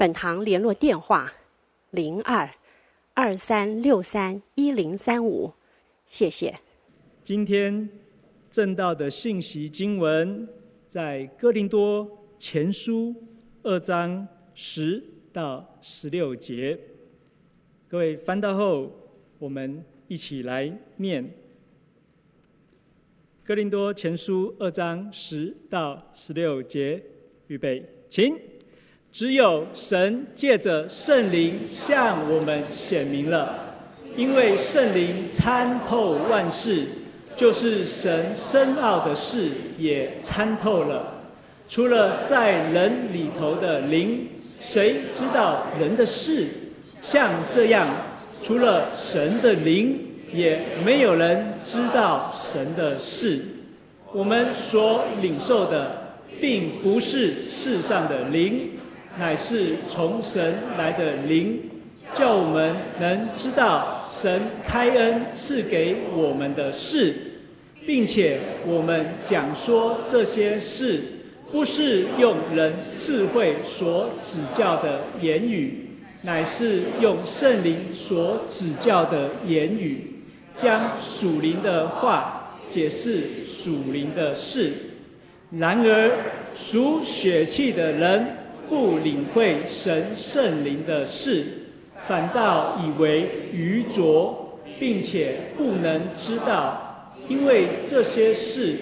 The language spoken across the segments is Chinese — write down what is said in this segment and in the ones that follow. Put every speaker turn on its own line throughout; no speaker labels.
本堂联络电话：零二二三六三一零三五，谢谢。
今天正道的信息经文在哥林多前书二章十到十六节。各位翻到后，我们一起来念哥林多前书二章十到十六节。预备，请。只有神借着圣灵向我们显明了，因为圣灵参透万事，就是神深奥的事也参透了。除了在人里头的灵，谁知道人的事？像这样，除了神的灵，也没有人知道神的事。我们所领受的，并不是世上的灵。乃是从神来的灵，叫我们能知道神开恩赐给我们的事，并且我们讲说这些事，不是用人智慧所指教的言语，乃是用圣灵所指教的言语，将属灵的话解释属灵的事。然而属血气的人，不领会神圣灵的事，反倒以为愚拙，并且不能知道，因为这些事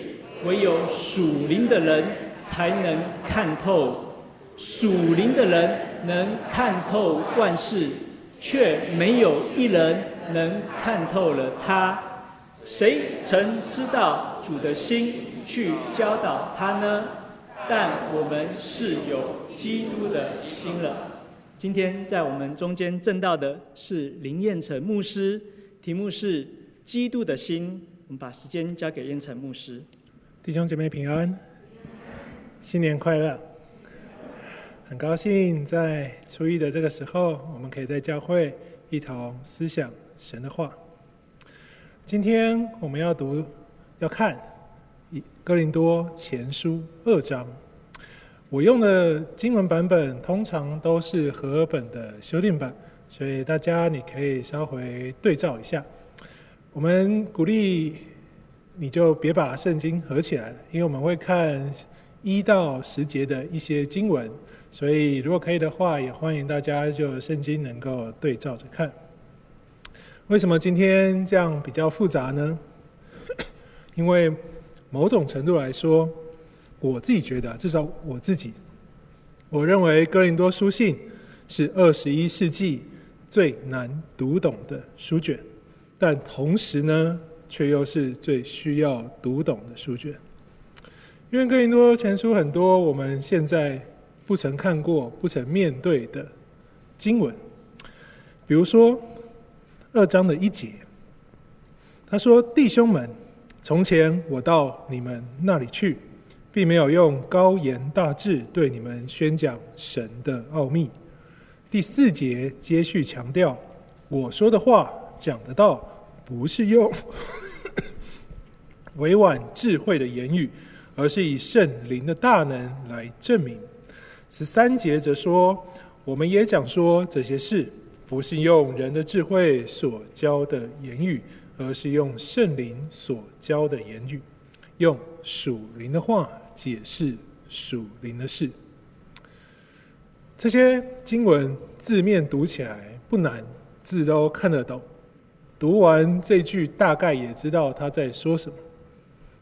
唯有属灵的人才能看透。属灵的人能看透万事，却没有一人能看透了他。谁曾知道主的心去教导他呢？但我们是有基督的心了。今天在我们中间证道的是林彦成牧师，题目是《基督的心》。我们把时间交给彦成牧师。
弟兄姐妹平安，新年快乐！很高兴在初一的这个时候，我们可以在教会一同思想神的话。今天我们要读、要看。哥林多前书二章，我用的经文版本通常都是和本的修订版，所以大家你可以稍微对照一下。我们鼓励你就别把圣经合起来，因为我们会看一到十节的一些经文，所以如果可以的话，也欢迎大家就圣经能够对照着看。为什么今天这样比较复杂呢？因为。某种程度来说，我自己觉得，至少我自己，我认为《哥林多书信》是二十一世纪最难读懂的书卷，但同时呢，却又是最需要读懂的书卷。因为《哥林多前书》很多我们现在不曾看过、不曾面对的经文，比如说二章的一节，他说：“弟兄们。”从前我到你们那里去，并没有用高言大志对你们宣讲神的奥秘。第四节接续强调，我说的话讲的道，不是用 委婉智慧的言语，而是以圣灵的大能来证明。十三节则说，我们也讲说这些事，不是用人的智慧所教的言语。而是用圣灵所教的言语，用属灵的话解释属灵的事。这些经文字面读起来不难，字都看得懂。读完这句，大概也知道他在说什么。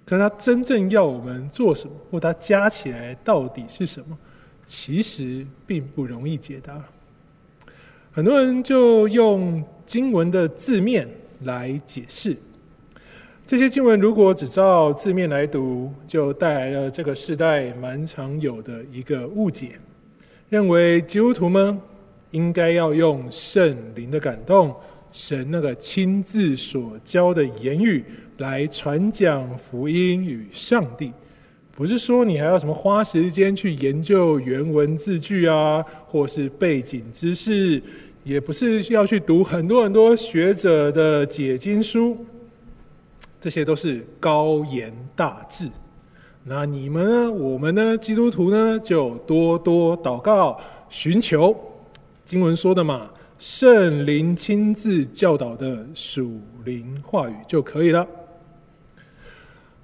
可他真正要我们做什么，或他加起来到底是什么，其实并不容易解答。很多人就用经文的字面。来解释这些经文，如果只照字面来读，就带来了这个时代蛮常有的一个误解，认为基督徒们应该要用圣灵的感动，神那个亲自所教的言语来传讲福音与上帝。不是说你还要什么花时间去研究原文字句啊，或是背景知识，也不是要去读很多很多学者的解经书，这些都是高言大志。那你们呢？我们呢？基督徒呢？就多多祷告，寻求经文说的嘛，圣灵亲自教导的属灵话语就可以了。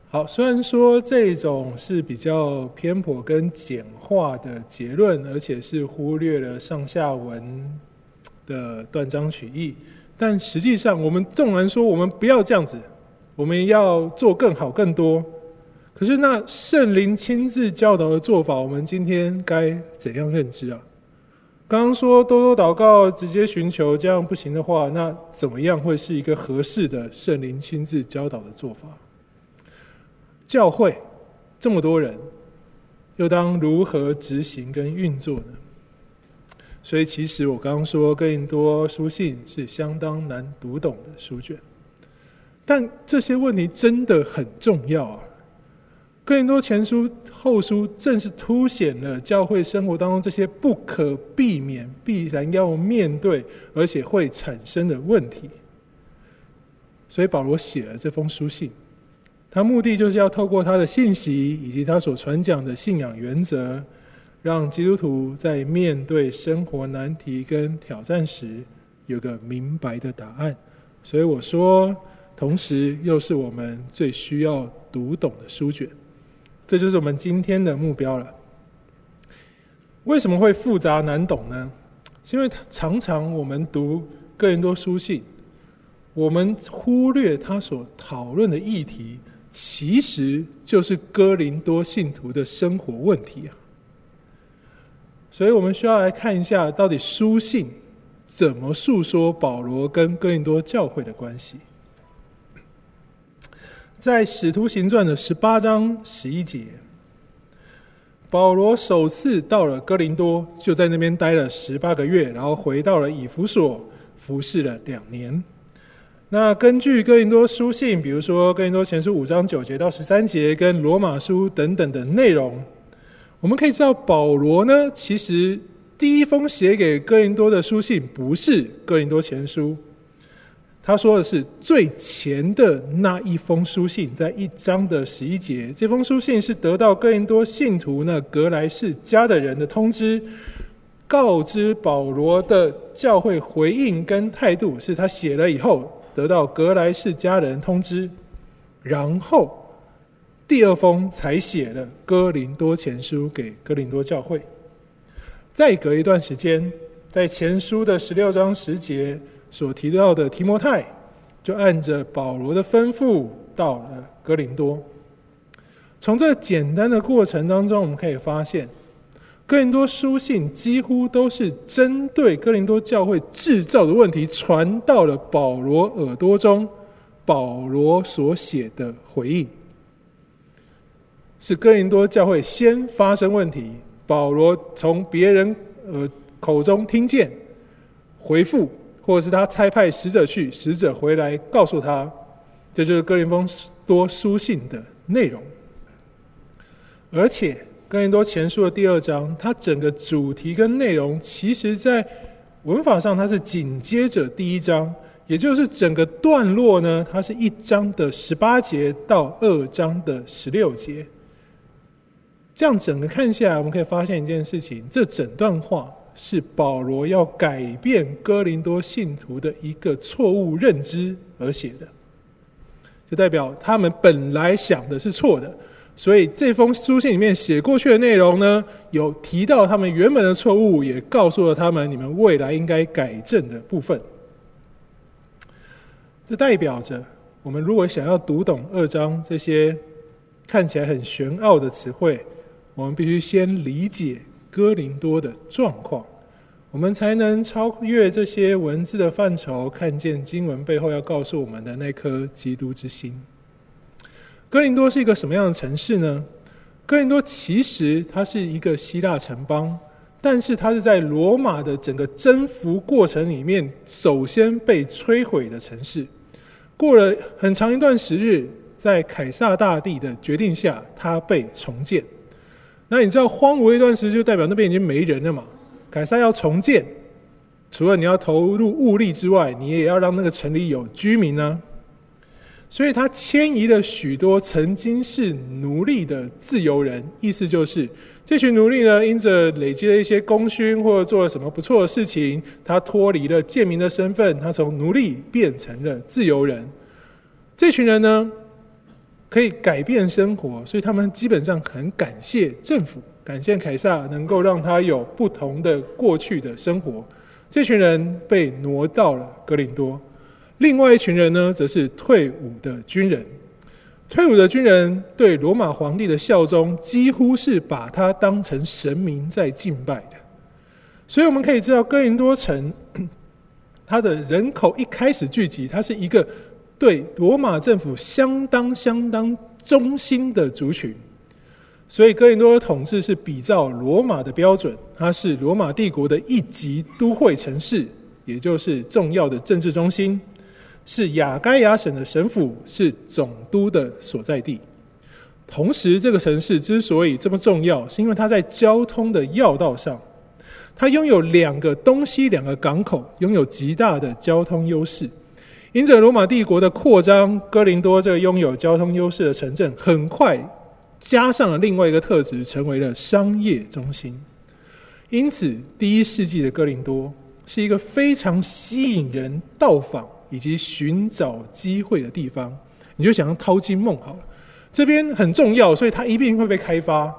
好，虽然说这种是比较偏颇跟简化的结论，而且是忽略了上下文的断章取义，但实际上，我们纵然说我们不要这样子，我们要做更好、更多。可是，那圣灵亲自教导的做法，我们今天该怎样认知啊？刚刚说多多祷告，直接寻求，这样不行的话，那怎么样会是一个合适的圣灵亲自教导的做法？教会这么多人，又当如何执行跟运作呢？所以，其实我刚刚说哥林多书信是相当难读懂的书卷，但这些问题真的很重要啊。哥林多前书、后书正是凸显了教会生活当中这些不可避免、必然要面对，而且会产生的问题。所以保罗写了这封书信，他目的就是要透过他的信息以及他所传讲的信仰原则，让基督徒在面对生活难题跟挑战时，有个明白的答案。所以我说，同时又是我们最需要读懂的书卷。这就是我们今天的目标了。为什么会复杂难懂呢？是因为常常我们读哥林多书信，我们忽略他所讨论的议题，其实就是哥林多信徒的生活问题啊。所以我们需要来看一下，到底书信怎么诉说保罗跟哥林多教会的关系。在《使徒行传》的十八章十一节，保罗首次到了哥林多，就在那边待了十八个月，然后回到了以弗所，服侍了两年。那根据哥林多书信，比如说哥林多前书五章九节到十三节，跟罗马书等等的内容，我们可以知道，保罗呢，其实第一封写给哥林多的书信不是哥林多前书。他说的是最前的那一封书信，在一章的十一节，这封书信是得到哥林多信徒那革来世家的人的通知，告知保罗的教会回应跟态度，是他写了以后得到格莱世家人通知，然后第二封才写了哥林多前书给哥林多教会。再隔一段时间，在前书的十六章十节。所提到的提摩太，就按着保罗的吩咐到了哥林多。从这简单的过程当中，我们可以发现，哥林多书信几乎都是针对哥林多教会制造的问题传到了保罗耳朵中，保罗所写的回应，是哥林多教会先发生问题，保罗从别人呃口中听见回复。或是他差派使者去，使者回来告诉他，这就是哥林峰多书信的内容。而且哥林多前书的第二章，它整个主题跟内容，其实在文法上它是紧接着第一章，也就是整个段落呢，它是一章的十八节到二章的十六节。这样整个看下来，我们可以发现一件事情：这整段话。是保罗要改变哥林多信徒的一个错误认知而写的，就代表他们本来想的是错的，所以这封书信里面写过去的内容呢，有提到他们原本的错误，也告诉了他们你们未来应该改正的部分。这代表着我们如果想要读懂二章这些看起来很玄奥的词汇，我们必须先理解。哥林多的状况，我们才能超越这些文字的范畴，看见经文背后要告诉我们的那颗基督之心。哥林多是一个什么样的城市呢？哥林多其实它是一个希腊城邦，但是它是在罗马的整个征服过程里面，首先被摧毁的城市。过了很长一段时日，在凯撒大帝的决定下，它被重建。那你知道荒芜一段时，就代表那边已经没人了嘛？凯撒要重建，除了你要投入物力之外，你也要让那个城里有居民呢。所以他迁移了许多曾经是奴隶的自由人，意思就是这群奴隶呢，因着累积了一些功勋或者做了什么不错的事情，他脱离了贱民的身份，他从奴隶变成了自由人。这群人呢，可以改变生活，所以他们基本上很感谢政府，感谢凯撒能够让他有不同的过去的生活。这群人被挪到了格林多。另外一群人呢，则是退伍的军人。退伍的军人对罗马皇帝的效忠，几乎是把他当成神明在敬拜的。所以我们可以知道，哥林多城它的人口一开始聚集，它是一个对罗马政府相当相当忠心的族群。所以哥林多的统治是比照罗马的标准，它是罗马帝国的一级都会城市，也就是重要的政治中心。是亚该亚省的省府，是总督的所在地。同时，这个城市之所以这么重要，是因为它在交通的要道上，它拥有两个东西两个港口，拥有极大的交通优势。因着罗马帝国的扩张，哥林多这个拥有交通优势的城镇，很快加上了另外一个特质，成为了商业中心。因此，第一世纪的哥林多是一个非常吸引人到访。以及寻找机会的地方，你就想要淘金梦好了。这边很重要，所以它一定会被开发。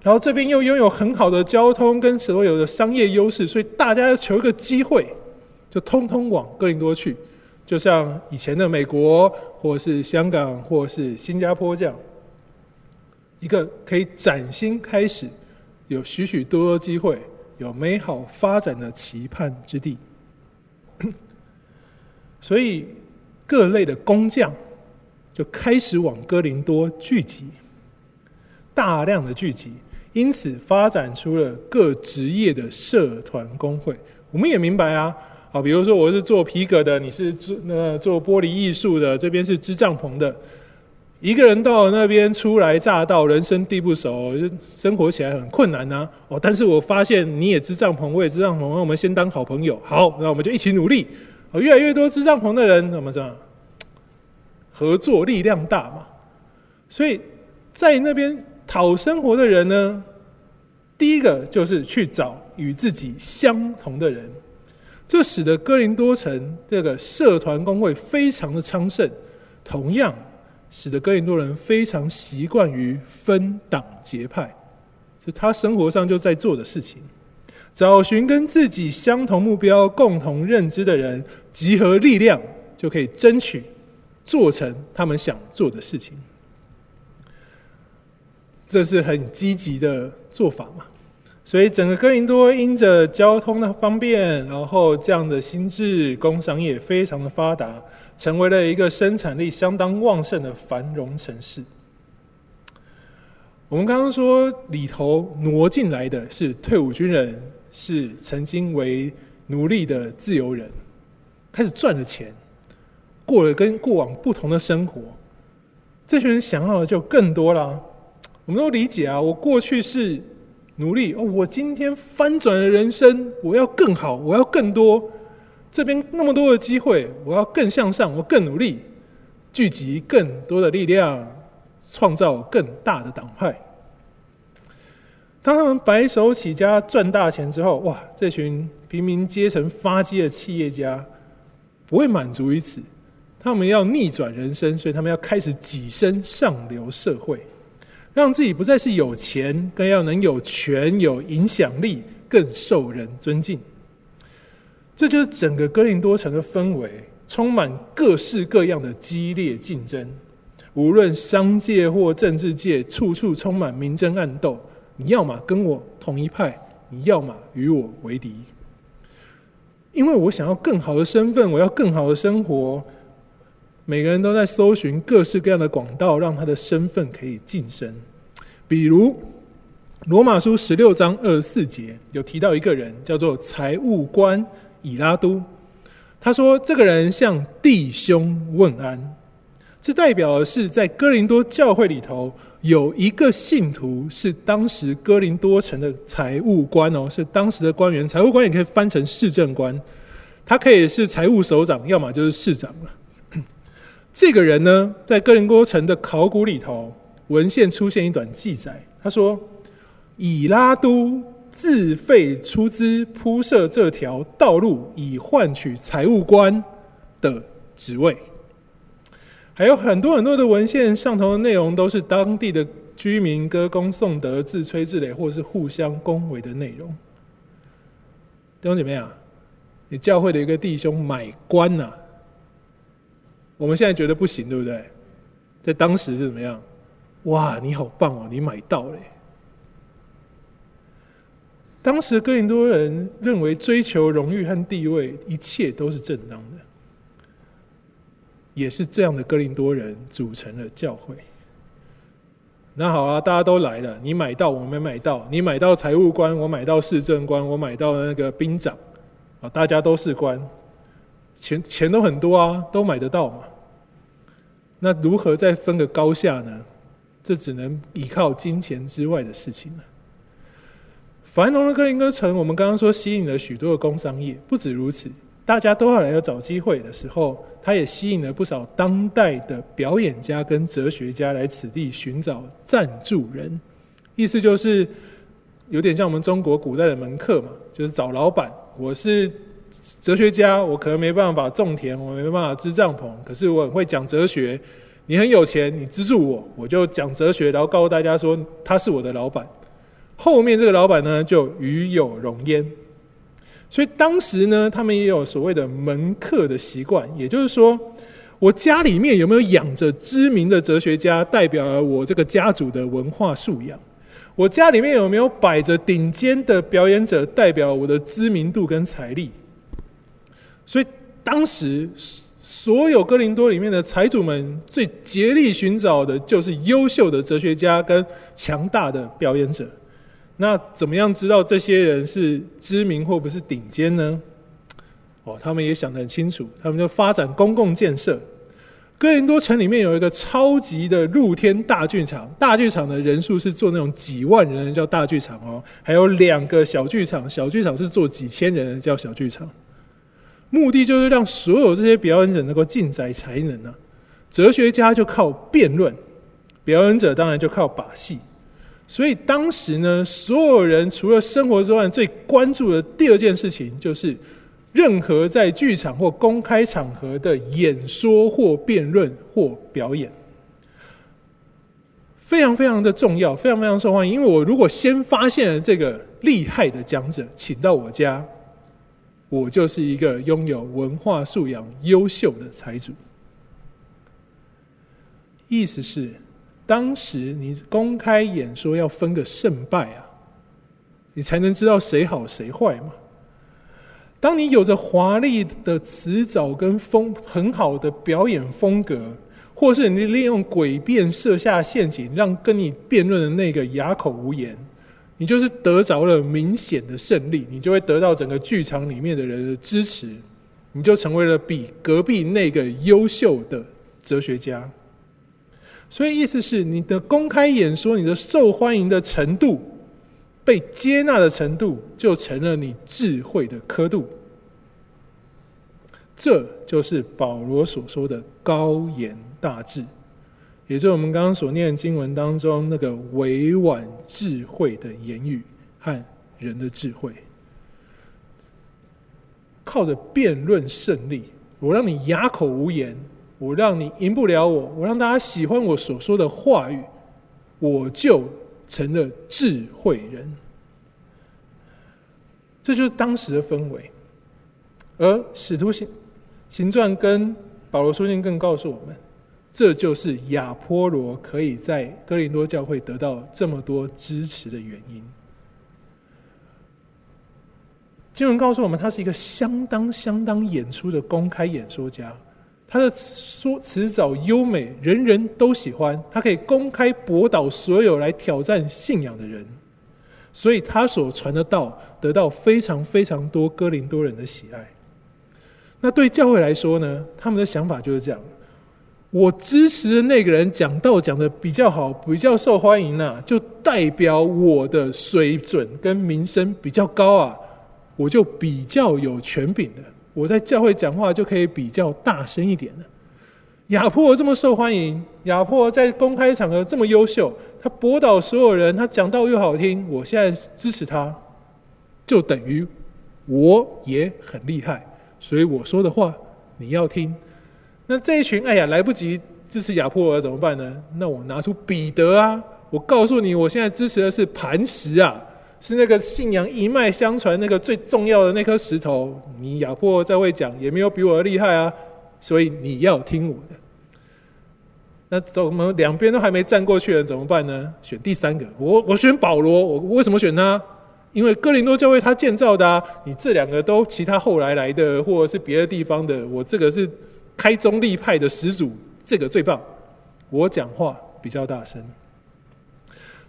然后这边又拥有很好的交通跟所有的商业优势，所以大家要求一个机会，就通通往哥林多去。就像以前的美国，或是香港，或是新加坡这样，一个可以崭新开始、有许许多多机会、有美好发展的期盼之地。所以，各类的工匠就开始往哥林多聚集，大量的聚集，因此发展出了各职业的社团工会。我们也明白啊，好，比如说我是做皮革的，你是做那做玻璃艺术的，这边是织帐篷的。一个人到那边初来乍到，人生地不熟，生活起来很困难呐。哦，但是我发现你也织帐篷，我也织帐篷，那我们先当好朋友。好，那我们就一起努力。哦越来越多织帐篷的人，怎么这样？合作力量大嘛。所以在那边讨生活的人呢，第一个就是去找与自己相同的人，这使得哥林多城这个社团工会非常的昌盛，同样使得哥林多人非常习惯于分党结派，就他生活上就在做的事情。找寻跟自己相同目标、共同认知的人，集合力量，就可以争取做成他们想做的事情。这是很积极的做法嘛？所以整个哥林多因着交通的方便，然后这样的心智，工商业非常的发达，成为了一个生产力相当旺盛的繁荣城市。我们刚刚说里头挪进来的是退伍军人。是曾经为奴隶的自由人，开始赚了钱，过了跟过往不同的生活。这群人想要的就更多了。我们都理解啊，我过去是努力哦，我今天翻转了人生，我要更好，我要更多。这边那么多的机会，我要更向上，我更努力，聚集更多的力量，创造更大的党派。当他们白手起家赚大钱之后，哇！这群平民阶层发迹的企业家不会满足于此，他们要逆转人生，所以他们要开始跻身上流社会，让自己不再是有钱，更要能有权、有影响力，更受人尊敬。这就是整个哥林多城的氛围，充满各式各样的激烈竞争，无论商界或政治界，处处充满明争暗斗。你要么跟我同一派，你要么与我为敌。因为我想要更好的身份，我要更好的生活。每个人都在搜寻各式各样的管道，让他的身份可以晋升。比如，罗马书十六章二十四节有提到一个人，叫做财务官以拉都。他说：“这个人向弟兄问安。”这代表的是在哥林多教会里头有一个信徒是当时哥林多城的财务官哦，是当时的官员。财务官也可以翻成市政官，他可以是财务首长，要么就是市长了。这个人呢，在哥林多城的考古里头，文献出现一段记载，他说：“以拉都。”自费出资铺设这条道路，以换取财务官的职位。还有很多很多的文献上头的内容，都是当地的居民歌功颂德、自吹自擂，或是互相恭维的内容。弟兄姐妹啊，你教会的一个弟兄买官呐、啊，我们现在觉得不行，对不对？在当时是怎么样？哇，你好棒哦，你买到了。当时哥林多人认为追求荣誉和地位，一切都是正当的，也是这样的哥林多人组成了教会。那好啊，大家都来了，你买到，我没买到；你买到财务官，我买到市政官，我买到那个兵长，啊，大家都是官，钱钱都很多啊，都买得到嘛。那如何再分个高下呢？这只能依靠金钱之外的事情了。繁荣的哥林哥城，我们刚刚说吸引了许多的工商业，不止如此，大家都要来要找机会的时候，它也吸引了不少当代的表演家跟哲学家来此地寻找赞助人。意思就是有点像我们中国古代的门客嘛，就是找老板。我是哲学家，我可能没办法种田，我没办法支帐篷，可是我很会讲哲学。你很有钱，你资助我，我就讲哲学，然后告诉大家说他是我的老板。后面这个老板呢，就与有荣焉。所以当时呢，他们也有所谓的门客的习惯，也就是说，我家里面有没有养着知名的哲学家，代表了我这个家族的文化素养；我家里面有没有摆着顶尖的表演者，代表我的知名度跟财力。所以当时所有哥林多里面的财主们最竭力寻找的，就是优秀的哲学家跟强大的表演者。那怎么样知道这些人是知名或不是顶尖呢？哦，他们也想得很清楚，他们就发展公共建设。哥林多城里面有一个超级的露天大剧场，大剧场的人数是做那种几万人叫大剧场哦，还有两个小剧场，小剧场是做几千人叫小剧场。目的就是让所有这些表演者能够尽展才能啊。哲学家就靠辩论，表演者当然就靠把戏。所以当时呢，所有人除了生活之外，最关注的第二件事情，就是任何在剧场或公开场合的演说或辩论或表演，非常非常的重要，非常非常受欢迎。因为我如果先发现了这个厉害的讲者，请到我家，我就是一个拥有文化素养优秀的财主。意思是。当时你公开演说要分个胜败啊，你才能知道谁好谁坏嘛。当你有着华丽的辞藻跟风很好的表演风格，或是你利用诡辩设下陷阱，让跟你辩论的那个哑口无言，你就是得着了明显的胜利，你就会得到整个剧场里面的人的支持，你就成为了比隔壁那个优秀的哲学家。所以意思是，你的公开演说，你的受欢迎的程度，被接纳的程度，就成了你智慧的刻度。这就是保罗所说的高言大智，也就是我们刚刚所念经文当中那个委婉智慧的言语和人的智慧，靠着辩论胜利，我让你哑口无言。我让你赢不了我，我让大家喜欢我所说的话语，我就成了智慧人。这就是当时的氛围。而使徒行行传跟保罗书信更告诉我们，这就是亚波罗可以在哥林多教会得到这么多支持的原因。经文告诉我们，他是一个相当相当演出的公开演说家。他的说辞藻优美，人人都喜欢。他可以公开驳倒所有来挑战信仰的人。所以他所传的道得到非常非常多哥林多人的喜爱。那对教会来说呢，他们的想法就是这样。我支持的那个人讲道讲的比较好，比较受欢迎呐、就代表我的水准跟名声比较高啊，我就比较有权柄的，我在教会讲话就可以比较大声一点了。亚波罗这么受欢迎，亚波罗在公开场合这么优秀，他驳倒所有人，他讲道又好听，我现在支持他，就等于我也很厉害，所以我说的话你要听。那这一群，哎呀，来不及支持亚波罗怎么办呢？那我拿出彼得啊！我告诉你，我现在支持的是磐石啊，是那个信仰一脉相传那个最重要的那颗石头。你亚波罗再会讲，也没有比我厉害啊，所以你要听我的。那怎么两边都还没站过去了，怎么办呢？选第三个，我我选保罗。我为什么选他？因为哥林多教会他建造的啊。你这两个都其他后来来的，或者是别的地方的，我这个是。开宗立派的始祖，这个最棒。我讲话比较大声，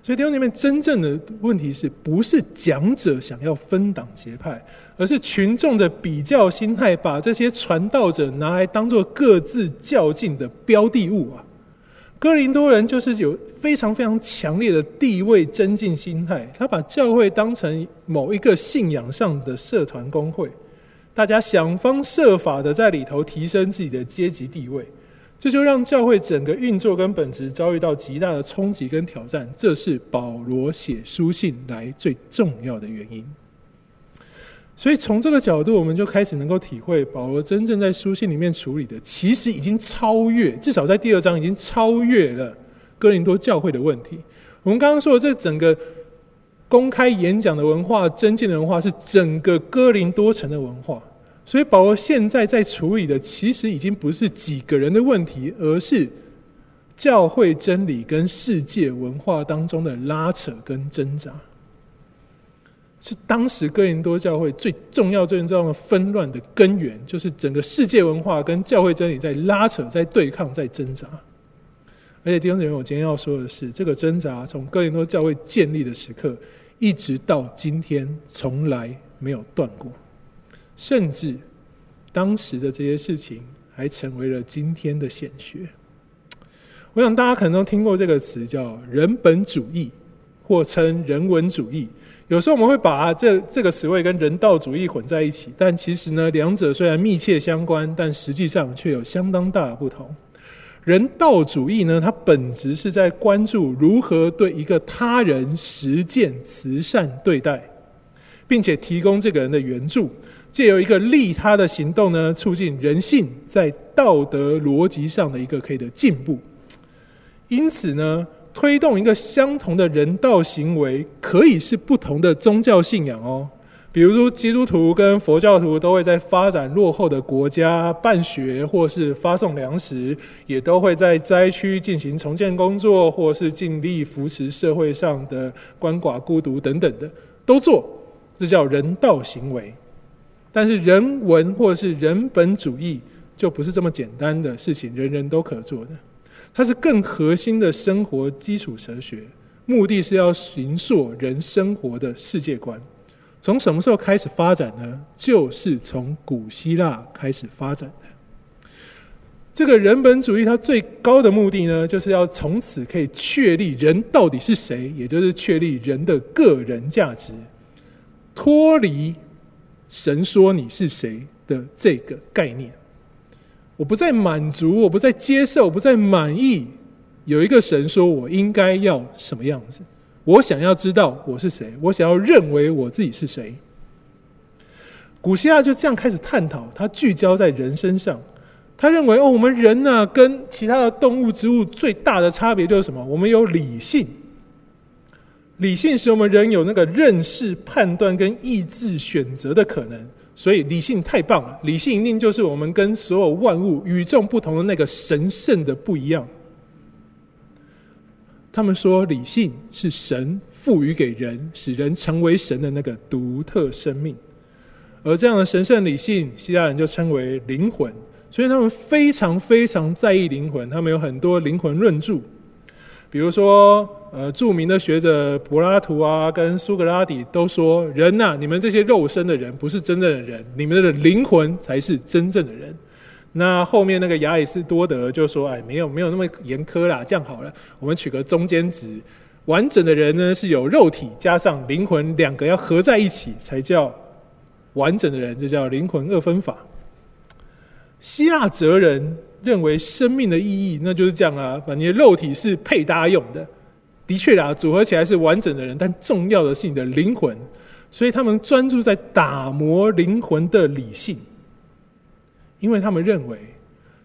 所以弟兄姐妹，真正的问题是不是讲者想要分党结派，而是群众的比较心态，把这些传道者拿来当做各自较劲的标的物啊。哥林多人就是有非常非常强烈的地位增进心态，他把教会当成某一个信仰上的社团工会。大家想方设法的在里头提升自己的阶级地位，这就让教会整个运作跟本质遭遇到极大的冲击跟挑战。这是保罗写书信来最重要的原因。所以从这个角度，我们就开始能够体会保罗真正在书信里面处理的，其实已经超越，至少在第二章已经超越了哥林多教会的问题。我们刚刚说的这整个。公开演讲的文化、争竞的文化，是整个哥林多城的文化。所以保罗现在在处理的，其实已经不是几个人的问题，而是教会真理跟世界文化当中的拉扯跟挣扎，是当时哥林多教会最重要、最重要的纷乱的根源，就是整个世界文化跟教会真理在拉扯、在对抗、在挣扎。而且弟兄姊妹，我今天要说的是，这个挣扎从哥林多教会建立的时刻，一直到今天，从来没有断过。甚至当时的这些事情，还成为了今天的显学。我想大家可能都听过这个词，叫人本主义，或称人文主义。有时候我们会把这这个词汇跟人道主义混在一起，但其实呢，两者虽然密切相关，但实际上却有相当大的不同。人道主义呢，它本质是在关注如何对一个他人实践慈善对待，并且提供这个人的援助，借由一个利他的行动呢，促进人性在道德逻辑上的一个可以的进步。因此呢，推动一个相同的人道行为，可以是不同的宗教信仰哦。比如说，基督徒跟佛教徒都会在发展落后的国家办学，或是发送粮食，也都会在灾区进行重建工作，或是尽力扶持社会上的鳏寡孤独等等的，都做，这叫人道行为。但是人文或是人本主义就不是这么简单的事情，人人都可做的，它是更核心的生活基础哲学，目的是要形塑人生活的世界观。从什么时候开始发展呢？就是从古希腊开始发展的。这个人本主义，它最高的目的呢，就是要从此可以确立人到底是谁，也就是确立人的个人价值，脱离神说你是谁的这个概念。我不再满足，我不再接受，不再满意，有一个神说我应该要什么样子。我想要知道我是谁，我想要认为我自己是谁。古希腊就这样开始探讨，他聚焦在人身上。他认为哦，我们人呢、跟其他的动物、植物最大的差别就是什么？我们有理性，理性使我们人有那个认识、判断跟意志选择的可能。所以理性太棒了，理性一定就是我们跟所有万物与众不同的那个神圣的不一样。他们说，理性是神赋予给人，使人成为神的那个独特生命。而这样的神圣理性，希腊人就称为灵魂。所以他们非常非常在意灵魂，他们有很多灵魂论著。比如说，呃，著名的学者柏拉图啊，跟苏格拉底都说：“人呐、你们这些肉身的人不是真正的人，你们的灵魂才是真正的人。”那后面那个亚里士多德就说：“哎，没有没有那么严苛啦，这样好了，我们取个中间值，完整的人呢是有肉体加上灵魂两个要合在一起才叫完整的人，就叫灵魂二分法。”希腊哲人。认为生命的意义，那就是这样啊，把你的肉体是配搭用的，的确啦，组合起来是完整的人，但重要的是你的灵魂，所以他们专注在打磨灵魂的理性，因为他们认为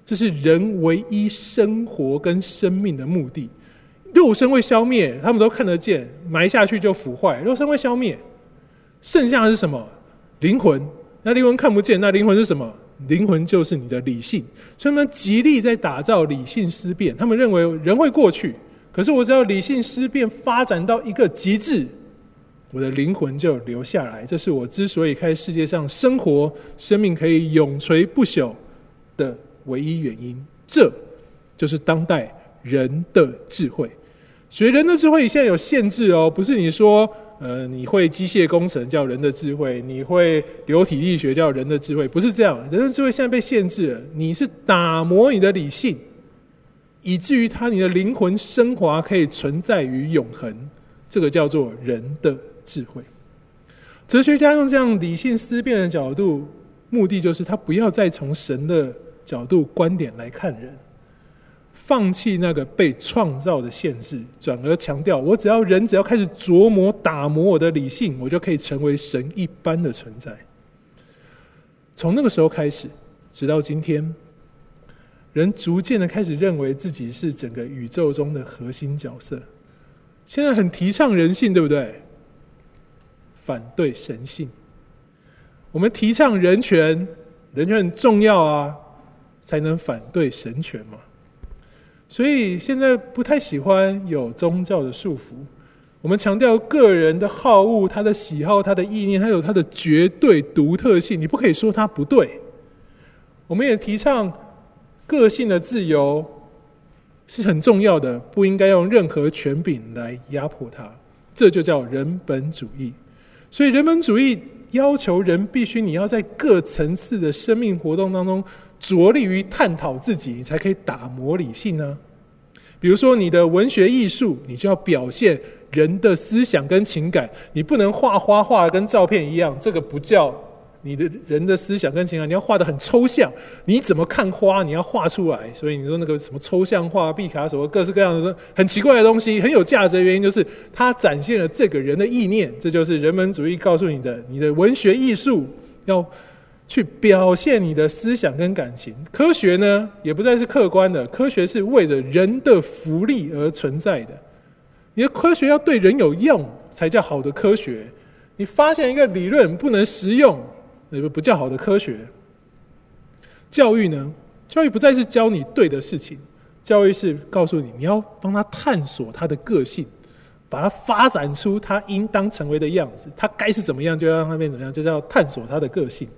这是人唯一生活跟生命的目的。肉身会消灭，他们都看得见，埋下去就腐坏，肉身会消灭，剩下的是什么？灵魂。那灵魂看不见，那灵魂是什么？灵魂就是你的理性，所以他们极力在打造理性思辨。他们认为人会过去，可是我只要理性思辨发展到一个极致，我的灵魂就留下来。这是我之所以在世界上生活、生命可以永垂不朽的唯一原因。这就是当代人的智慧。所以人的智慧现在有限制哦，不是你说。呃，你会机械工程叫人的智慧，你会流体力学叫人的智慧，不是这样。人的智慧现在被限制了，你是打磨你的理性，以至于他你的灵魂升华可以存在于永恒，这个叫做人的智慧。哲学家用这样理性思辨的角度，目的就是他不要再从神的角度观点来看人。放弃那个被创造的限制，转而强调：我只要人只要开始琢磨、打磨我的理性，我就可以成为神一般的存在。从那个时候开始，直到今天，人逐渐的开始认为自己是整个宇宙中的核心角色。现在很提倡人性，对不对？反对神性。我们提倡人权，人权很重要啊，才能反对神权嘛。所以现在不太喜欢有宗教的束缚，我们强调个人的好恶、他的喜好、他的意念，他有他的绝对独特性，你不可以说他不对。我们也提倡个性的自由是很重要的，不应该用任何权柄来压迫他，这就叫人本主义。所以人本主义要求人必须你要在各层次的生命活动当中。着力于探讨自己，你才可以打磨理性呢。比如说，你的文学艺术，你就要表现人的思想跟情感，你不能画花画跟照片一样，这个不叫你的人的思想跟情感。你要画得很抽象，你怎么看花，你要画出来。所以你说那个什么抽象画、毕卡索，各式各样的很奇怪的东西，很有价值的原因就是它展现了这个人的意念。这就是人文主义告诉你的，你的文学艺术要。去表现你的思想跟感情，科学呢也不再是客观的，科学是为了人的福利而存在的。你的科学要对人有用，才叫好的科学。你发现一个理论不能实用，那个不叫好的科学。教育呢，教育不再是教你对的事情，教育是告诉你，你要帮他探索他的个性，把他发展出他应当成为的样子，他该是怎么样就要让他变怎么样，就叫探索他的个性。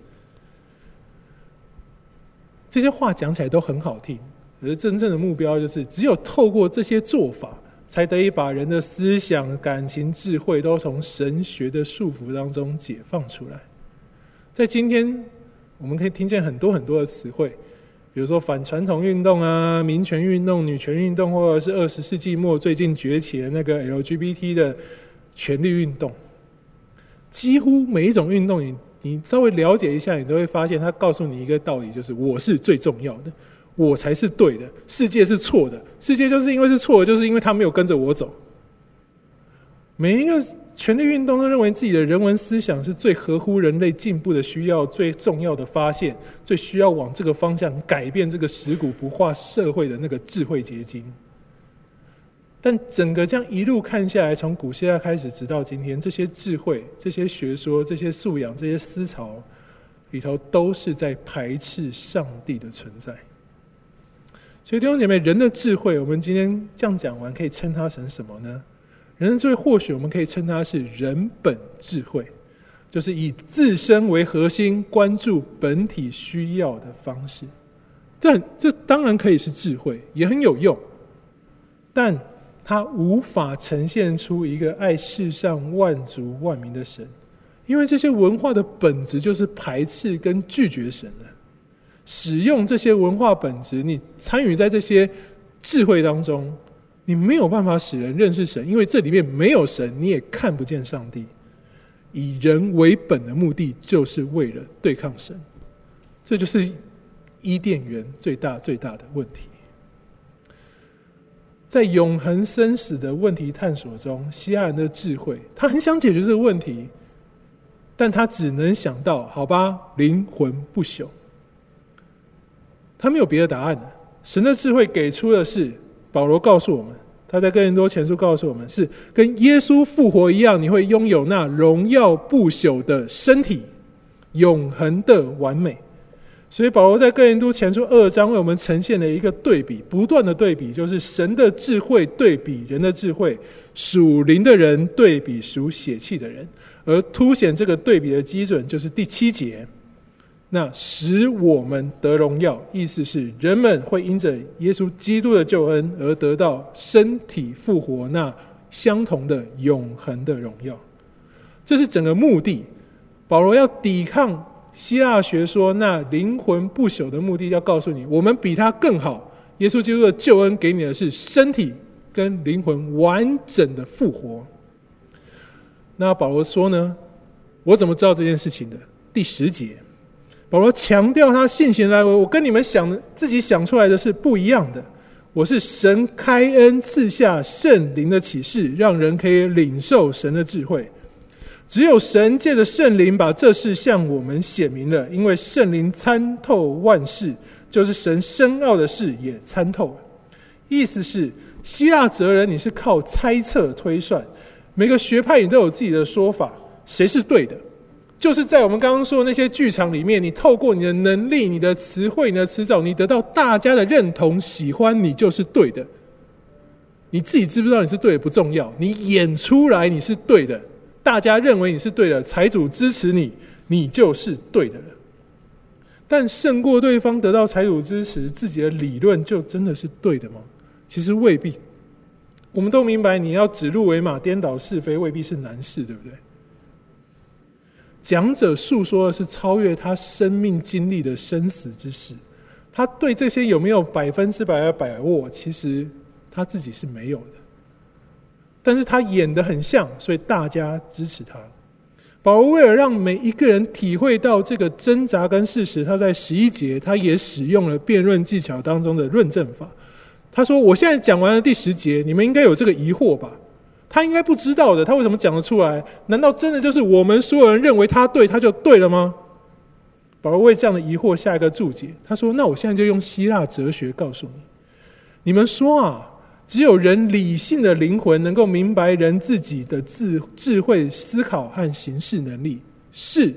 这些话讲起来都很好听，而真正的目标就是，只有透过这些做法，才得以把人的思想、感情、智慧都从神学的束缚当中解放出来。在今天，我们可以听见很多很多的词汇，比如说反传统运动啊、民权运动、女权运动，或者是二十世纪末最近崛起的那个 LGBT 的权利运动。几乎每一种运动，你。你稍微了解一下，你都会发现，他告诉你一个道理，就是我是最重要的，我才是对的，世界是错的，世界就是因为是错的，就是因为他没有跟着我走。每一个权力运动都认为自己的人文思想是最合乎人类进步的需要，最重要的发现，最需要往这个方向改变这个石古不化社会的那个智慧结晶。但整个这样一路看下来，从古希腊开始，直到今天，这些智慧、这些学说、这些素养、这些思潮里头，都是在排斥上帝的存在。所以弟兄姐妹，人的智慧，我们今天这样讲完，可以称它成什么呢？人的智慧，或许我们可以称它是人本智慧，就是以自身为核心，关注本体需要的方式。这这当然可以是智慧，也很有用，但。他无法呈现出一个爱世上万族万民的神，因为这些文化的本质就是排斥跟拒绝神的。使用这些文化本质，你参与在这些智慧当中，你没有办法使人认识神，因为这里面没有神，你也看不见上帝。以人为本的目的，就是为了对抗神，这就是伊甸园最大最大的问题。在永恒生死的问题探索中，希腊人的智慧，他很想解决这个问题，但他只能想到：好吧，灵魂不朽。他没有别的答案。神的智慧给出的是，保罗告诉我们，他在哥林多前书告诉我们，是跟耶稣复活一样，你会拥有那荣耀不朽的身体，永恒的完美。所以保罗在哥林多前书二章为我们呈现了一个对比，不断的对比，就是神的智慧对比人的智慧，属灵的人对比属血气的人，而凸显这个对比的基准就是第七节。那使我们得荣耀，意思是人们会因着耶稣基督的救恩而得到身体复活那相同的永恒的荣耀。这是整个目的。保罗要抵抗希腊学说那灵魂不朽的目的，要告诉你，我们比他更好。耶稣基督的救恩给你的是身体跟灵魂完整的复活。那保罗说呢？我怎么知道这件事情的？第十节。保罗强调他信心来，我跟你们想自己想出来的是不一样的。我是神开恩赐下圣灵的启示，让人可以领受神的智慧。只有神借着圣灵把这事向我们显明了，因为圣灵参透万事，就是神深奥的事也参透了。意思是，希腊哲人你是靠猜测推算，每个学派你都有自己的说法，谁是对的？就是在我们刚刚说的那些剧场里面，你透过你的能力、你的词汇、你的词藻，你得到大家的认同、喜欢你，就是对的。你自己知不知道你是对的不重要，你演出来你是对的，大家认为你是对的，财主支持你，你就是对的了。但胜过对方得到财主支持，自己的理论就真的是对的吗？其实未必。我们都明白，你要指鹿为马、颠倒是非，未必是难事，对不对？讲者诉说的是超越他生命经历的生死之事，他对这些有没有百分之百的把握，其实他自己是没有的。但是他演得很像，所以大家支持他。保罗为了让每一个人体会到这个挣扎跟事实，他在十一节他也使用了辩论技巧当中的论证法。他说：“我现在讲完了第十节，你们应该有这个疑惑吧？”他应该不知道的，他为什么讲得出来？难道真的就是我们所有人认为他对，他就对了吗？保罗为这样的疑惑下一个注解，他说：“那我现在就用希腊哲学告诉你，你们说啊，只有人理性的灵魂能够明白人自己的智智慧、思考和行事能力，是，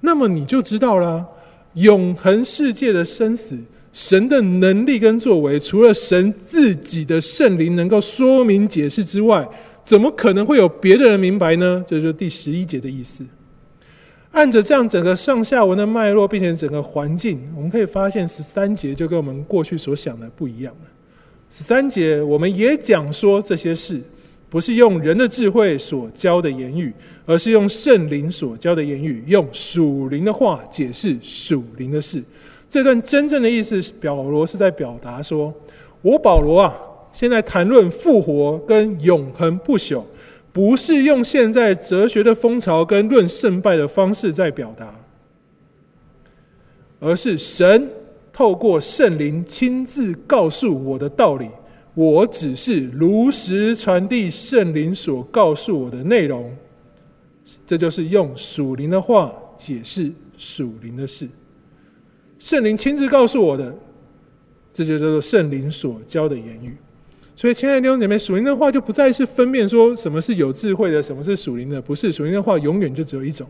那么你就知道了，永恒世界的生死。”神的能力跟作为，除了神自己的圣灵能够说明解释之外，怎么可能会有别的人明白呢？这就是第十一节的意思。按着这样整个上下文的脉络，并且整个环境，我们可以发现十三节就跟我们过去所想的不一样了。十三节我们也讲说这些事，不是用人的智慧所教的言语，而是用圣灵所教的言语，用属灵的话解释属灵的事。这段真正的意思是，保罗是在表达说：“我保罗啊，现在谈论复活跟永恒不朽，不是用现在哲学的风潮跟论胜败的方式在表达，而是神透过圣灵亲自告诉我的道理，我只是如实传递圣灵所告诉我的内容。这就是用属灵的话解释属灵的事。”圣灵亲自告诉我的，这就叫做圣灵所教的言语。所以，亲爱的弟兄姐妹，属灵的话就不再是分辨说什么是有智慧的，什么是属灵的。不是属灵的话，永远就只有一种，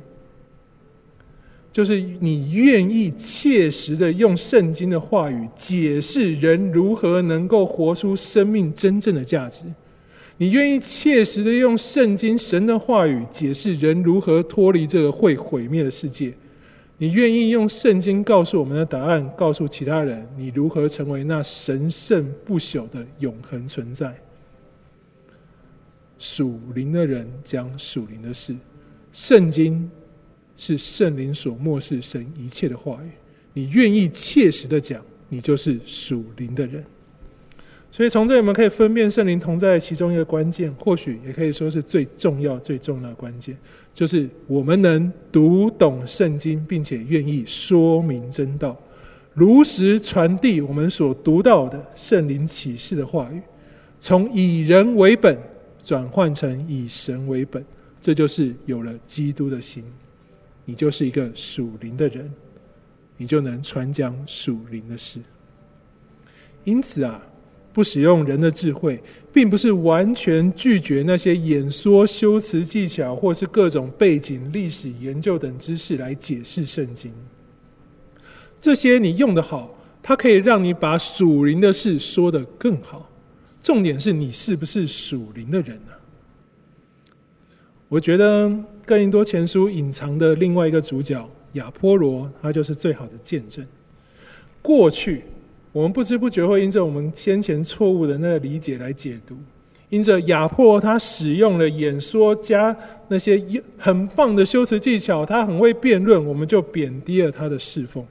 就是你愿意切实的用圣经的话语解释人如何能够活出生命真正的价值。你愿意切实的用圣经神的话语解释人如何脱离这个会毁灭的世界。你愿意用圣经告诉我们的答案，告诉其他人你如何成为那神圣不朽的永恒存在？属灵的人讲属灵的事。圣经是圣灵所默示神一切的话语。你愿意切实的讲，你就是属灵的人。所以从这里我们可以分辨圣灵同在其中一个关键，或许也可以说是最重要、最重要的关键，就是我们能读懂圣经，并且愿意说明真道，如实传递我们所读到的圣灵启示的话语，从以人为本转换成以神为本，这就是有了基督的心，你就是一个属灵的人，你就能传讲属灵的事。因此啊。不使用人的智慧，并不是完全拒绝那些演说修辞技巧，或是各种背景、历史研究等知识来解释圣经。这些你用得好，它可以让你把属灵的事说得更好。重点是你是不是属灵的人呢？我觉得哥林多前书隐藏的另外一个主角亚波罗，他就是最好的见证。过去。我们不知不觉会因着我们先前错误的那个理解来解读，因着亚破他使用了演说家那些很棒的修辞技巧，他很会辩论，我们就贬低了他的侍奉。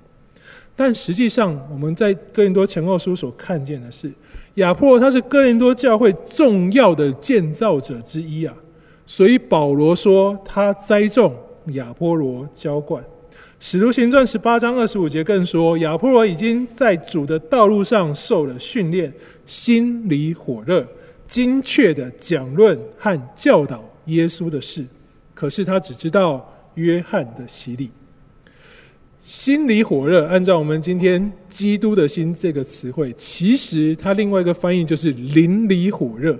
但实际上，我们在哥林多前后书所看见的是，亚破他是哥林多教会重要的建造者之一啊，所以保罗说他栽种，亚波罗浇灌。使徒行传十八章二十五节更说，亚波罗已经在主的道路上受了训练，心里火热，精确的讲论和教导耶稣的事。可是他只知道约翰的洗礼。心里火热，按照我们今天“基督的心”这个词汇，其实它另外一个翻译就是邻里火热。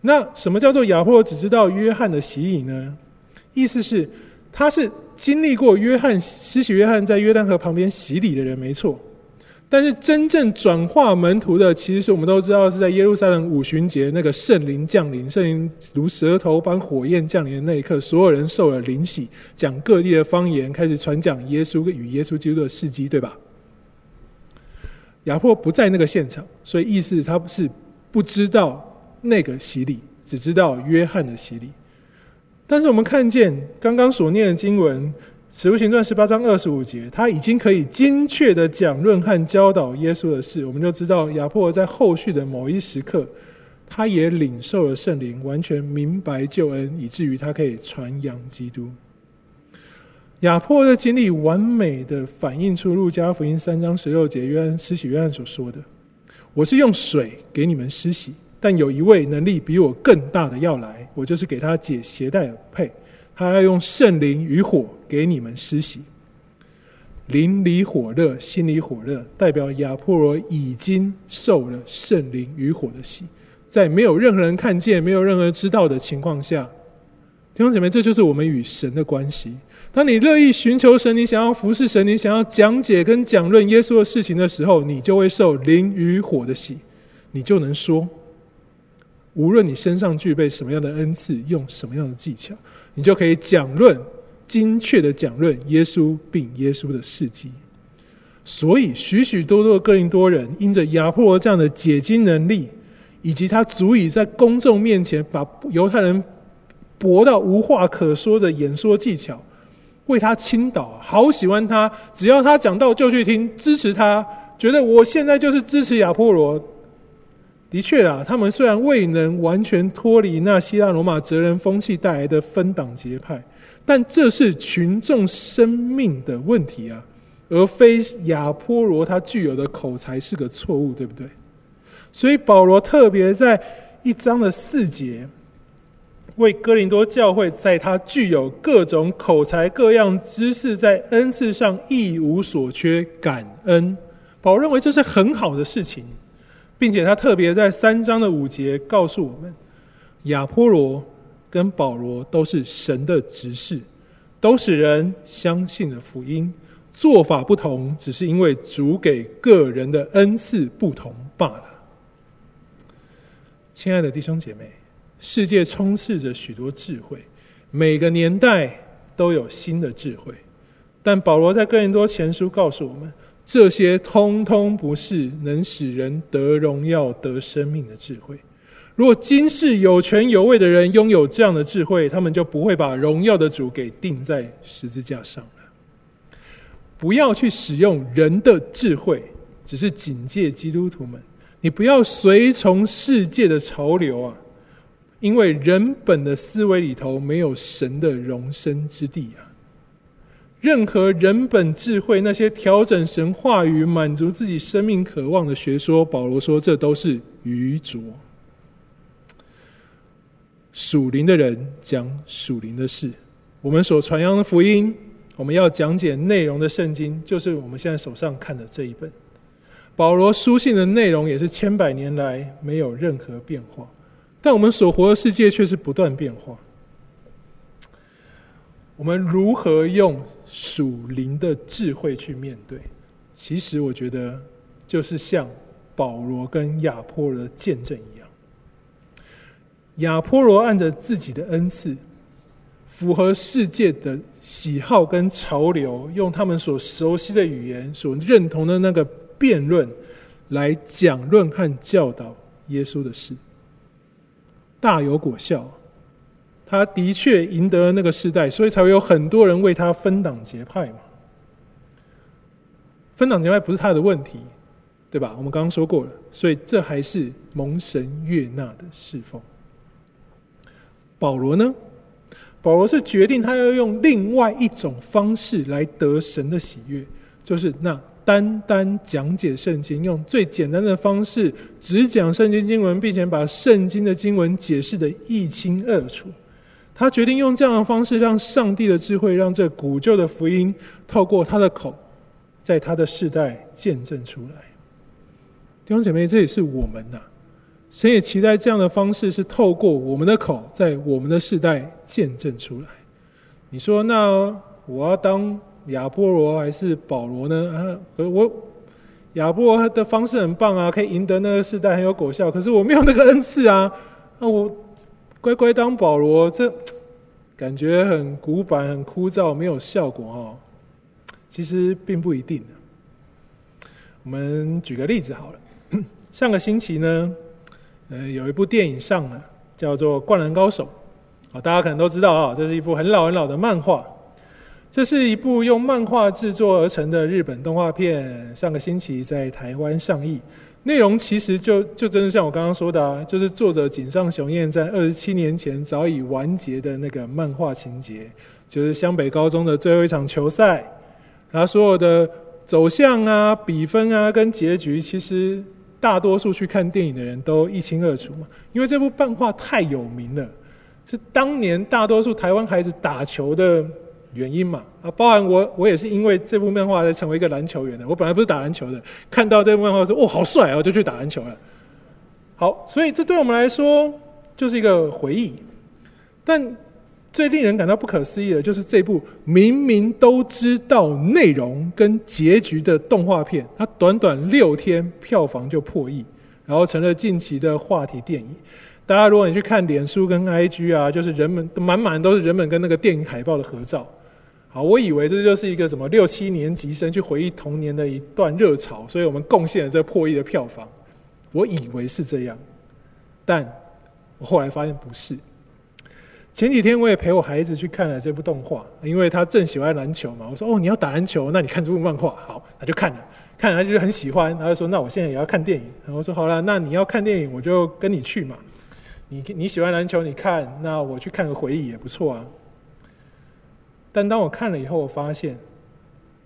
那什么叫做亚波罗只知道约翰的洗礼呢？意思是他是。经历过约翰施洗约翰在约旦河旁边洗礼的人没错，但是真正转化门徒的，其实是我们都知道是在耶路撒冷五旬节那个圣灵降临，圣灵如舌头般火焰降临的那一刻，所有人受了灵洗，讲各地的方言，开始传讲耶稣与耶稣基督的事迹，对吧？亚波不在那个现场，所以意思他是不知道那个洗礼，只知道约翰的洗礼。但是我们看见刚刚所念的经文《使徒行传》十八章二十五节，他已经可以精确的讲论和教导耶稣的事，我们就知道亚波罗在后续的某一时刻，他也领受了圣灵，完全明白救恩，以至于他可以传扬基督。亚波罗的经历完美的反映出路加福音三章十六节约翰施洗约翰所说的：“我是用水给你们施洗。”但有一位能力比我更大的要来，我就是给他解鞋带配。他要用圣灵与火给你们施洗。灵里火热，心里火热，代表亚波罗已经受了圣灵与火的洗，在没有任何人看见、没有任何人知道的情况下，弟兄姐妹，这就是我们与神的关系。当你乐意寻求神，你想要服侍神，你想要讲解跟讲论耶稣的事情的时候，你就会受灵与火的洗，你就能说。无论你身上具备什么样的恩赐，用什么样的技巧，你就可以讲论精确的讲论耶稣并耶稣的事迹。所以，许许多多的哥林多人因着亚波罗这样的解经能力，以及他足以在公众面前把犹太人驳到无话可说的演说技巧，为他倾倒，好喜欢他，只要他讲到就去听，支持他，觉得我现在就是支持亚波罗。的确啦，他们虽然未能完全脱离那希腊罗马哲人风气带来的分党结派，但这是群众生命的问题啊，而非亚波罗他具有的口才是个错误，对不对？所以保罗特别在一章的四节，为哥林多教会在他具有各种口才、各样知识，在恩赐上一无所缺，感恩。保罗认为这是很好的事情。并且他特别在三章的五节告诉我们，亚波罗跟保罗都是神的执事，都使人相信了福音。做法不同，只是因为主给个人的恩赐不同罢了。亲爱的弟兄姐妹，世界充斥着许多智慧，每个年代都有新的智慧，但保罗在哥林多前书告诉我们。这些通通不是能使人得荣耀、得生命的智慧。如果今世有权有位的人拥有这样的智慧，他们就不会把荣耀的主给钉在十字架上了。不要去使用人的智慧，只是警戒基督徒们，你不要随从世界的潮流啊，因为人本的思维里头没有神的容身之地啊。任何人本智慧，那些调整神话语、满足自己生命渴望的学说，保罗说这都是愚拙。属灵的人讲属灵的事，我们所传扬的福音，我们要讲解内容的圣经，就是我们现在手上看的这一本。保罗书信的内容也是千百年来没有任何变化，但我们所活的世界却是不断变化。我们如何用属灵的智慧去面对？其实我觉得，就是像保罗跟亚波罗的见证一样。亚波罗按着自己的恩赐，符合世界的喜好跟潮流，用他们所熟悉的语言、所认同的那个辩论，来讲论和教导耶稣的事，大有果效。他的确赢得了那个时代，所以才会有很多人为他分党结派嘛。分党结派不是他的问题，对吧？我们刚刚说过了，所以这还是蒙神悦纳的侍奉。保罗呢？保罗是决定他要用另外一种方式来得神的喜悦，就是那单单讲解圣经，用最简单的方式只讲圣经经文，并且把圣经的经文解释得一清二楚。他决定用这样的方式，让上帝的智慧，让这古旧的福音透过他的口，在他的世代见证出来。弟兄姐妹，这也是我们呐、啊。神也期待这样的方式是透过我们的口，在我们的世代见证出来。你说，那我要当亚波罗还是保罗呢？啊，我亚波罗的方式很棒啊，可以赢得那个世代很有果效。可是我没有那个恩赐啊，那我乖乖当保罗，这 感觉很古板、很枯燥，没有效果哦。其实并不一定。我们举个例子好了，上个星期呢。呃，有一部电影上了，叫做《灌篮高手》，啊，大家可能都知道啊，这是一部很老很老的漫画。这是一部用漫画制作而成的日本动画片，上个星期在台湾上映。内容其实就就真的像我刚刚说的啊，就是作者井上雄彦在二十七年前早已完结的那个漫画情节，就是湘北高中的最后一场球赛，然后所有的走向啊、比分啊跟结局，其实。大多数去看电影的人都一清二楚嘛，因为这部漫画太有名了，是当年大多数台湾孩子打球的原因嘛。啊，包含我，我也是因为这部漫画才成为一个篮球员的。我本来不是打篮球的，看到这部漫画说，哦，好帅哦，就去打篮球了。好，所以这对我们来说就是一个回忆，但。最令人感到不可思议的，就是这部明明都知道内容跟结局的动画片，它短短六天票房就破亿，然后成了近期的话题电影。大家如果你去看脸书跟 IG 啊，就是人们满满都是人们跟那个电影海报的合照。好，我以为这就是一个什么六七年级生去回忆童年的一段热潮，所以我们贡献了这破亿的票房。我以为是这样，但我后来发现不是。前几天我也陪我孩子去看了这部动画，因为他正喜欢篮球嘛。我说：“哦，你要打篮球，那你看这部漫画好。”他就看了，看了他就很喜欢。他就说：“那我现在也要看电影。”然后我说：“好了，那你要看电影，我就跟你去嘛。你你喜欢篮球，你看，那我去看个回忆也不错啊。”但当我看了以后，我发现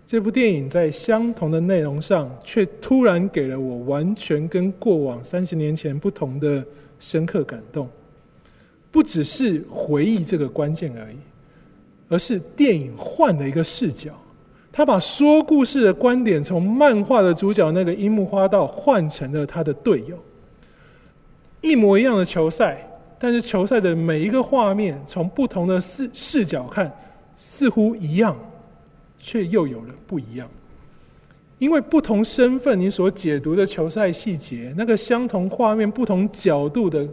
这部电影在相同的内容上，却突然给了我完全跟过往三十年前不同的深刻感动。不只是回忆这个关键而已，而是电影换了一个视角，他把说故事的观点从漫画的主角那个樱木花道换成了他的队友。一模一样的球赛，但是球赛的每一个画面从不同的视视角看，似乎一样，却又有了不一样。因为不同身份，你所解读的球赛细节，那个相同画面不同角度的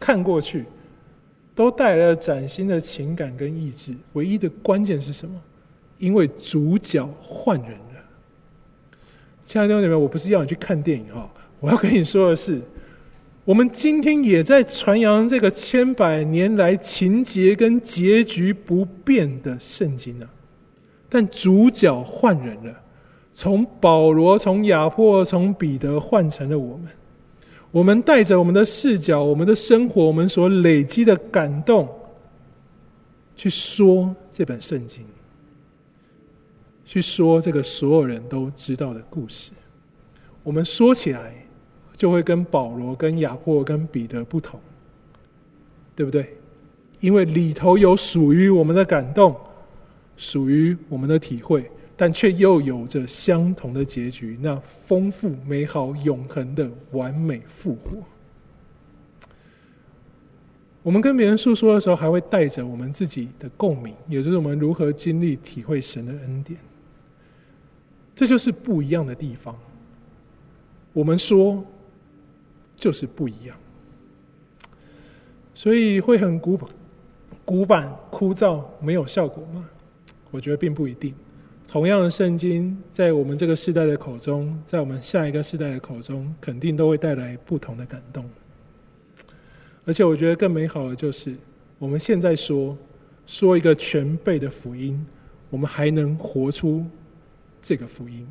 看过去。都带来了崭新的情感跟意志。唯一的关键是什么？因为主角换人了。亲爱的弟兄姊妹，我不是要你去看电影哈，我要跟你说的是，我们今天也在传扬这个千百年来情节跟结局不变的圣经呢，但主角换人了，从保罗、从亚波、从彼得换成了我们。我们带着我们的视角、我们的生活、我们所累积的感动，去说这本圣经，去说这个所有人都知道的故事。我们说起来。就会跟保罗、跟亚波、跟彼得不同，对不对？因为里头有属于我们的感动，属于我们的体会，但却又有着相同的结局，那丰富、美好、永恒的完美复活。我们跟别人诉说的时候，还会带着我们自己的共鸣，也就是我们如何经历、体会神的恩典。这就是不一样的地方。我们说。就是不一样，所以会很古古板、枯燥、没有效果吗？我觉得并不一定。同样的圣经，在我们这个世代的口中，在我们下一个世代的口中，肯定都会带来不同的感动。而且，我觉得更美好的就是，我们现在说说一个全备的福音，我们还能活出这个福音，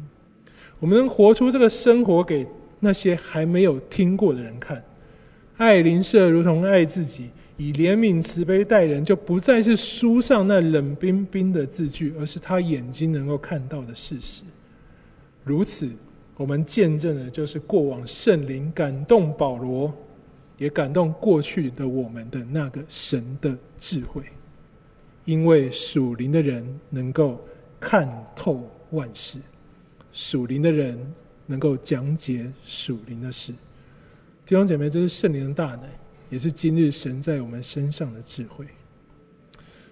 我们能活出这个生活给。那些还没有听过的人看，爱邻舍如同爱自己，以怜悯慈悲待人，就不再是书上那冷冰冰的字句，而是他眼睛能够看到的事实。如此，我们见证的就是过往圣灵感动保罗，也感动过去的我们的那个神的智慧，因为属灵的人能够看透万事，属灵的人。能够讲解属灵的事，弟兄姐妹，这是圣灵的大能，也是今日神在我们身上的智慧。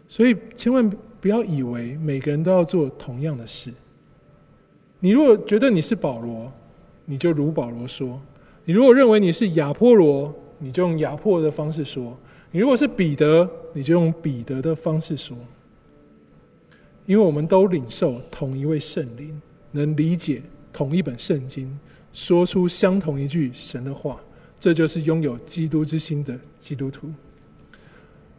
所以千万不要以为每个人都要做同样的事。你如果觉得你是保罗，你就如保罗说；你如果认为你是亚波罗，你就用亚波的方式说；你如果是彼得，你就用彼得的方式说。因为我们都领受同一位圣灵，能理解。同一本圣经，说出相同一句神的话，这就是拥有基督之心的基督徒。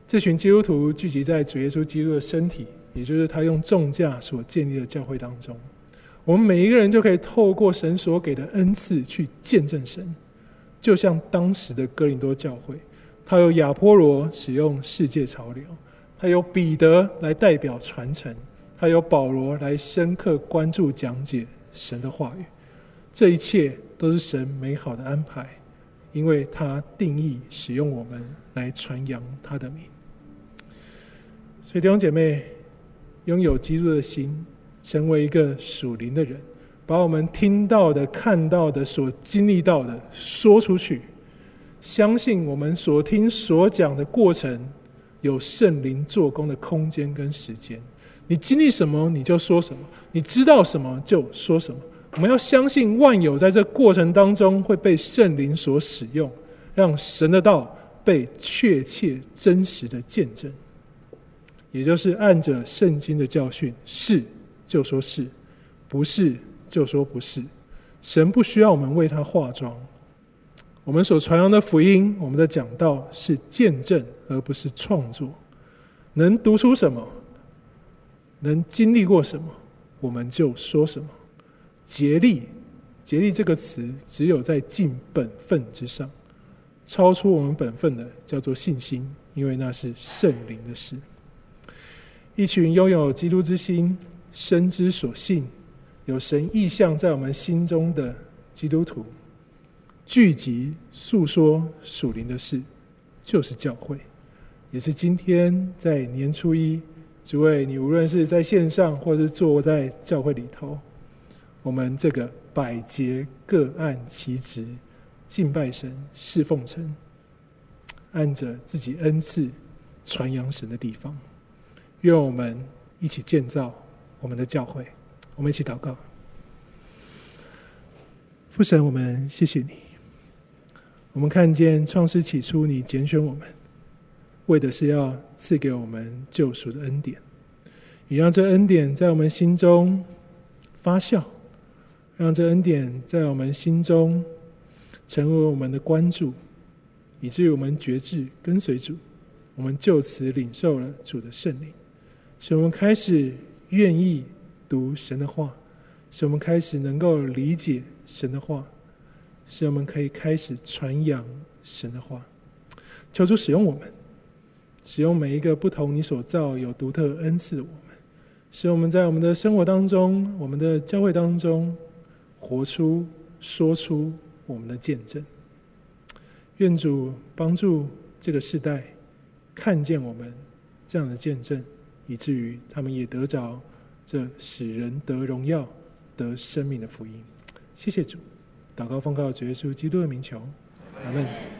这群基督徒聚集在主耶稣基督的身体，也就是他用重价所建立的教会当中。我们每一个人就可以透过神所给的恩赐去见证神，就像当时的哥林多教会，他有亚波罗使用世界潮流，他有彼得来代表传承，他有保罗来深刻关注讲解。神的话语，这一切都是神美好的安排，因为他定义使用我们来传扬他的名。所以弟兄姐妹，拥有基督的心，成为一个属灵的人，把我们听到的、看到的、所经历到的说出去，相信我们所听所讲的过程有圣灵做工的空间跟时间。你经历什么，你就说什么；你知道什么，就说什么。我们要相信万有在这过程当中会被圣灵所使用，让神的道被确切真实的见证。也就是按着圣经的教训，是就说是，不是就说不是。神不需要我们为他化妆。我们所传扬的福音，我们的讲道是见证，而不是创作。能读出什么？能经历过什么，我们就说什么。竭力，竭力这个词，只有在尽本分之上，超出我们本分的叫做信心，因为那是圣灵的事。一群拥有基督之心、深知所信、有神意象在我们心中的基督徒，聚集诉说属灵的事，就是教会，也是今天在年初一。诸位，你无论是在线上，或是坐在教会里头，我们这个百节各按其职，敬拜神、侍奉神，按着自己恩赐传扬神的地方，愿我们一起建造我们的教会。我们一起祷告，父神，我们谢谢你。我们看见创世起初，你拣选我们。为的是要赐给我们救赎的恩典，也让这恩典在我们心中发酵，让这恩典在我们心中成为我们的关注，以至于我们决志跟随主，我们就此领受了主的圣灵，使我们开始愿意读神的话，使我们开始能够理解神的话，使我们可以开始传扬神的话。求主使用我们，使用每一个不同你所造有独特恩赐的我们，使我们在我们的生活当中、我们的教会当中，活出、说出我们的见证。愿主帮助这个世代看见我们这样的见证，以至于他们也得着这使人得荣耀、得生命的福音。谢谢主，祷告奉告主耶稣基督的名求，阿门。